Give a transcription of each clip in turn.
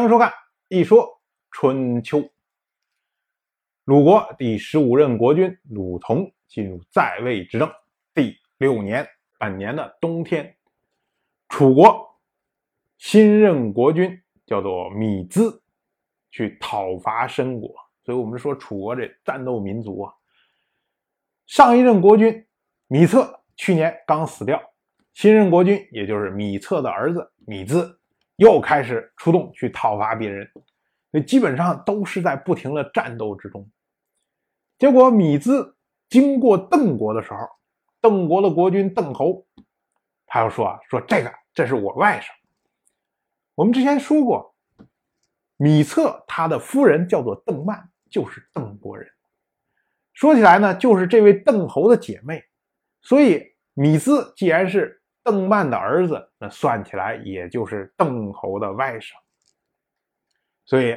欢迎收看《一说春秋》。鲁国第十五任国君鲁同进入在位执政第六年，本年的冬天，楚国新任国君叫做米兹，去讨伐申国。所以我们说楚国这战斗民族啊，上一任国君米策去年刚死掉，新任国君也就是米策的儿子米兹。又开始出动去讨伐别人，那基本上都是在不停的战斗之中。结果米兹经过邓国的时候，邓国的国君邓侯，他又说啊，说这个这是我外甥。我们之前说过，米策他的夫人叫做邓曼，就是邓国人。说起来呢，就是这位邓侯的姐妹。所以米兹既然是。邓曼的儿子，那算起来也就是邓侯的外甥，所以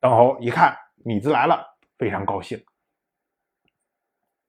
邓侯一看米兹来了，非常高兴，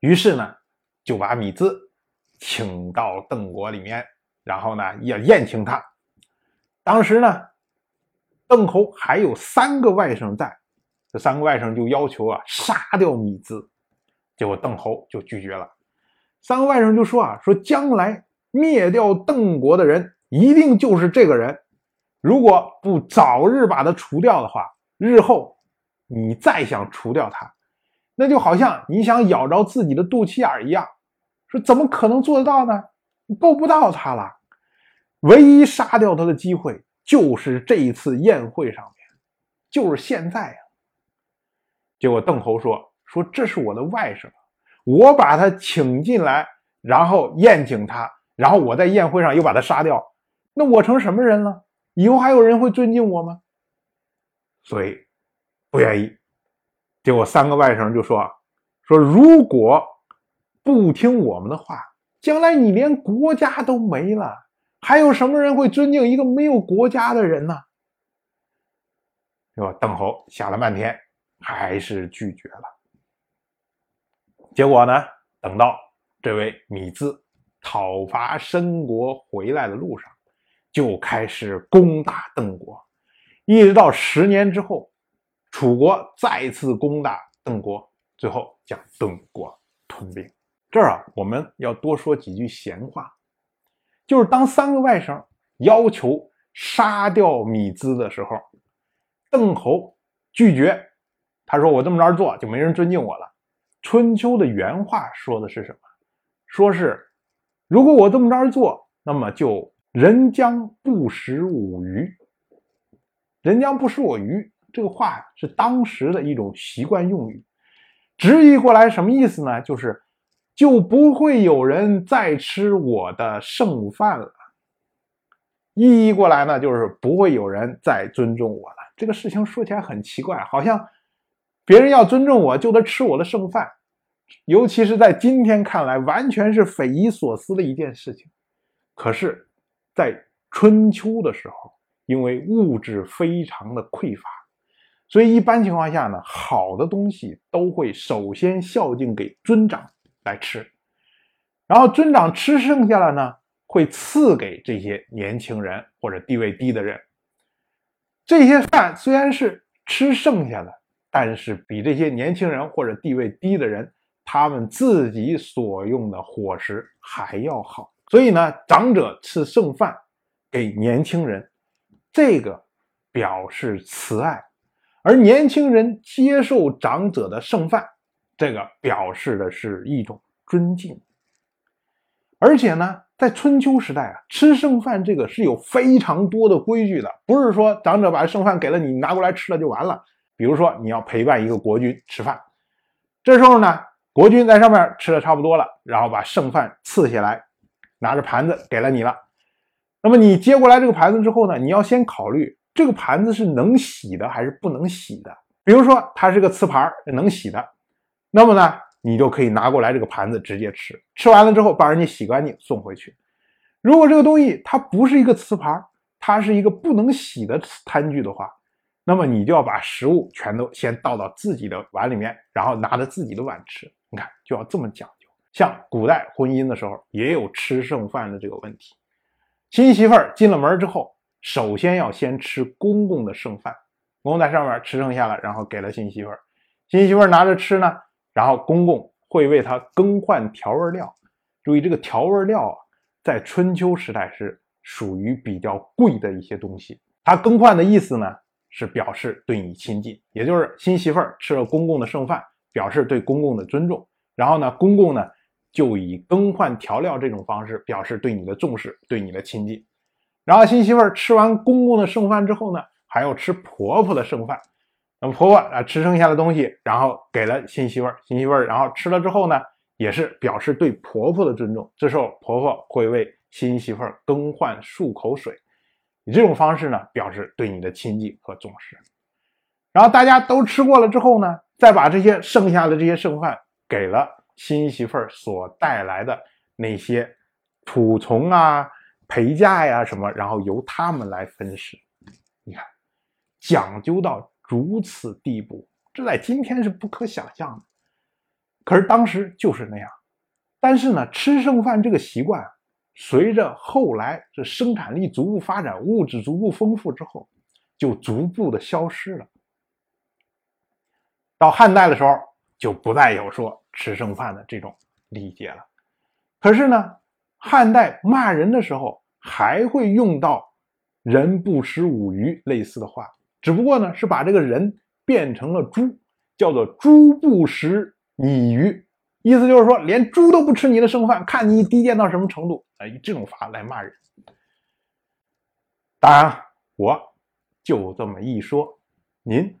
于是呢就把米兹请到邓国里面，然后呢要宴请他。当时呢，邓侯还有三个外甥在，这三个外甥就要求啊杀掉米兹，结果邓侯就拒绝了。三个外甥就说啊说将来。灭掉邓国的人一定就是这个人，如果不早日把他除掉的话，日后你再想除掉他，那就好像你想咬着自己的肚脐眼一样，说怎么可能做得到呢？够不到他了。唯一杀掉他的机会就是这一次宴会上面，就是现在呀。结果邓侯说：“说这是我的外甥，我把他请进来，然后宴请他。”然后我在宴会上又把他杀掉，那我成什么人了？以后还有人会尊敬我吗？所以不愿意。结果三个外甥就说：“说如果不听我们的话，将来你连国家都没了，还有什么人会尊敬一个没有国家的人呢？”是吧邓侯想了半天，还是拒绝了。结果呢，等到这位米兹。讨伐申国回来的路上，就开始攻打邓国，一直到十年之后，楚国再次攻打邓国，最后将邓国吞并。这儿啊，我们要多说几句闲话，就是当三个外甥要求杀掉米兹的时候，邓侯拒绝，他说：“我这么着做，就没人尊敬我了。”春秋的原话说的是什么？说是。如果我这么着做，那么就人将不食我鱼。人将不食我鱼，这个话是当时的一种习惯用语，直译过来什么意思呢？就是就不会有人再吃我的剩饭了。意译过来呢，就是不会有人再尊重我了。这个事情说起来很奇怪，好像别人要尊重我，就得吃我的剩饭。尤其是在今天看来，完全是匪夷所思的一件事情。可是，在春秋的时候，因为物质非常的匮乏，所以一般情况下呢，好的东西都会首先孝敬给尊长来吃，然后尊长吃剩下了呢，会赐给这些年轻人或者地位低的人。这些饭虽然是吃剩下的，但是比这些年轻人或者地位低的人。他们自己所用的伙食还要好，所以呢，长者吃剩饭给年轻人，这个表示慈爱；而年轻人接受长者的剩饭，这个表示的是一种尊敬。而且呢，在春秋时代啊，吃剩饭这个是有非常多的规矩的，不是说长者把剩饭给了你，拿过来吃了就完了。比如说，你要陪伴一个国君吃饭，这时候呢。国君在上面吃的差不多了，然后把剩饭赐下来，拿着盘子给了你了。那么你接过来这个盘子之后呢，你要先考虑这个盘子是能洗的还是不能洗的。比如说它是个瓷盘，能洗的，那么呢，你就可以拿过来这个盘子直接吃。吃完了之后，把人家洗干净送回去。如果这个东西它不是一个瓷盘，它是一个不能洗的餐具的话，那么你就要把食物全都先倒到自己的碗里面，然后拿着自己的碗吃。你看，就要这么讲究。像古代婚姻的时候，也有吃剩饭的这个问题。新媳妇儿进了门之后，首先要先吃公公的剩饭，公公在上面吃剩下了，然后给了新媳妇儿，新媳妇儿拿着吃呢，然后公公会为她更换调味料。注意，这个调味料啊，在春秋时代是属于比较贵的一些东西。它更换的意思呢，是表示对你亲近，也就是新媳妇儿吃了公公的剩饭，表示对公公的尊重。然后呢，公公呢？就以更换调料这种方式表示对你的重视，对你的亲近。然后新媳妇儿吃完公公的剩饭之后呢，还要吃婆婆的剩饭。那么婆婆啊吃剩下的东西，然后给了新媳妇儿，新媳妇儿然后吃了之后呢，也是表示对婆婆的尊重。这时候婆婆会为新媳妇儿更换漱口水，以这种方式呢表示对你的亲近和重视。然后大家都吃过了之后呢，再把这些剩下的这些剩饭给了。新媳妇儿所带来的那些仆从啊、陪嫁呀什么，然后由他们来分食。你看，讲究到如此地步，这在今天是不可想象的。可是当时就是那样。但是呢，吃剩饭这个习惯，随着后来这生产力逐步发展、物质逐步丰富之后，就逐步的消失了。到汉代的时候，就不再有说。吃剩饭的这种理解了，可是呢，汉代骂人的时候还会用到“人不食五鱼”类似的话，只不过呢是把这个人变成了猪，叫做“猪不食你鱼”，意思就是说连猪都不吃你的剩饭，看你低贱到什么程度哎！以这种法来骂人。当然，我就这么一说，您